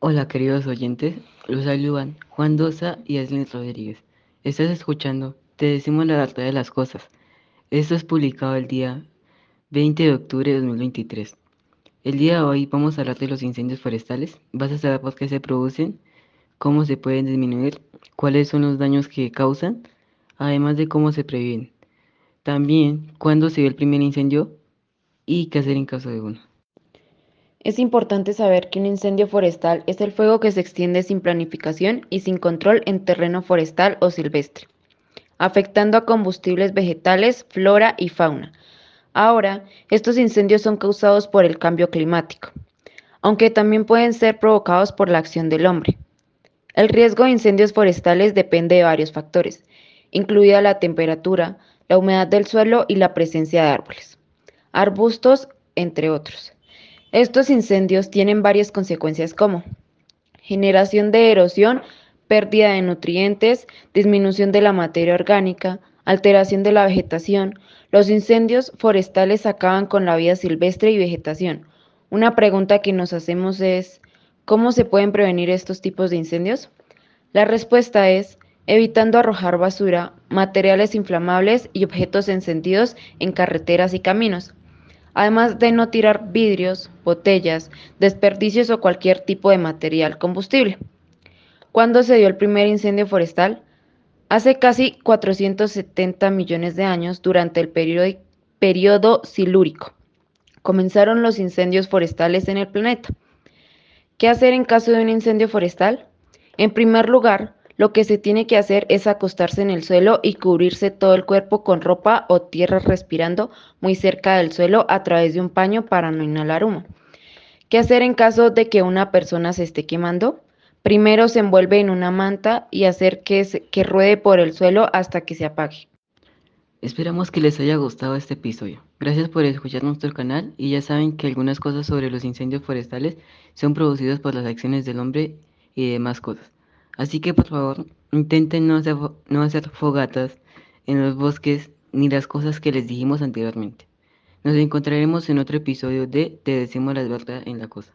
Hola queridos oyentes, los saludan Juan Dosa y Aslin Rodríguez. Estás escuchando Te decimos la verdad de las cosas. Esto es publicado el día 20 de octubre de 2023. El día de hoy vamos a hablar de los incendios forestales. Vas a saber por qué se producen, cómo se pueden disminuir, cuáles son los daños que causan, además de cómo se previenen. También cuándo se dio el primer incendio y qué hacer en caso de uno. Es importante saber que un incendio forestal es el fuego que se extiende sin planificación y sin control en terreno forestal o silvestre, afectando a combustibles vegetales, flora y fauna. Ahora, estos incendios son causados por el cambio climático, aunque también pueden ser provocados por la acción del hombre. El riesgo de incendios forestales depende de varios factores, incluida la temperatura, la humedad del suelo y la presencia de árboles, arbustos, entre otros. Estos incendios tienen varias consecuencias como generación de erosión, pérdida de nutrientes, disminución de la materia orgánica, alteración de la vegetación. Los incendios forestales acaban con la vida silvestre y vegetación. Una pregunta que nos hacemos es, ¿cómo se pueden prevenir estos tipos de incendios? La respuesta es evitando arrojar basura, materiales inflamables y objetos encendidos en carreteras y caminos además de no tirar vidrios, botellas, desperdicios o cualquier tipo de material combustible. ¿Cuándo se dio el primer incendio forestal? Hace casi 470 millones de años, durante el periodo, silúrico. Comenzaron los incendios forestales en el planeta. ¿Qué hacer en caso de un incendio forestal? En primer lugar, lo que se tiene que hacer es acostarse en el suelo y cubrirse todo el cuerpo con ropa o tierra respirando muy cerca del suelo a través de un paño para no inhalar humo. ¿Qué hacer en caso de que una persona se esté quemando? Primero se envuelve en una manta y hacer que, ruede por el suelo hasta que se apague. Esperamos que les haya gustado este episodio. Gracias por escuchar nuestro canal y ya saben que algunas cosas sobre los incendios forestales son producidas por las acciones del hombre y demás cosas. Así que por favor, intenten no hacer, fogatas en los bosques ni las cosas que les dijimos anteriormente. Nos encontraremos en otro episodio de Te decimos la verdad en la cosa.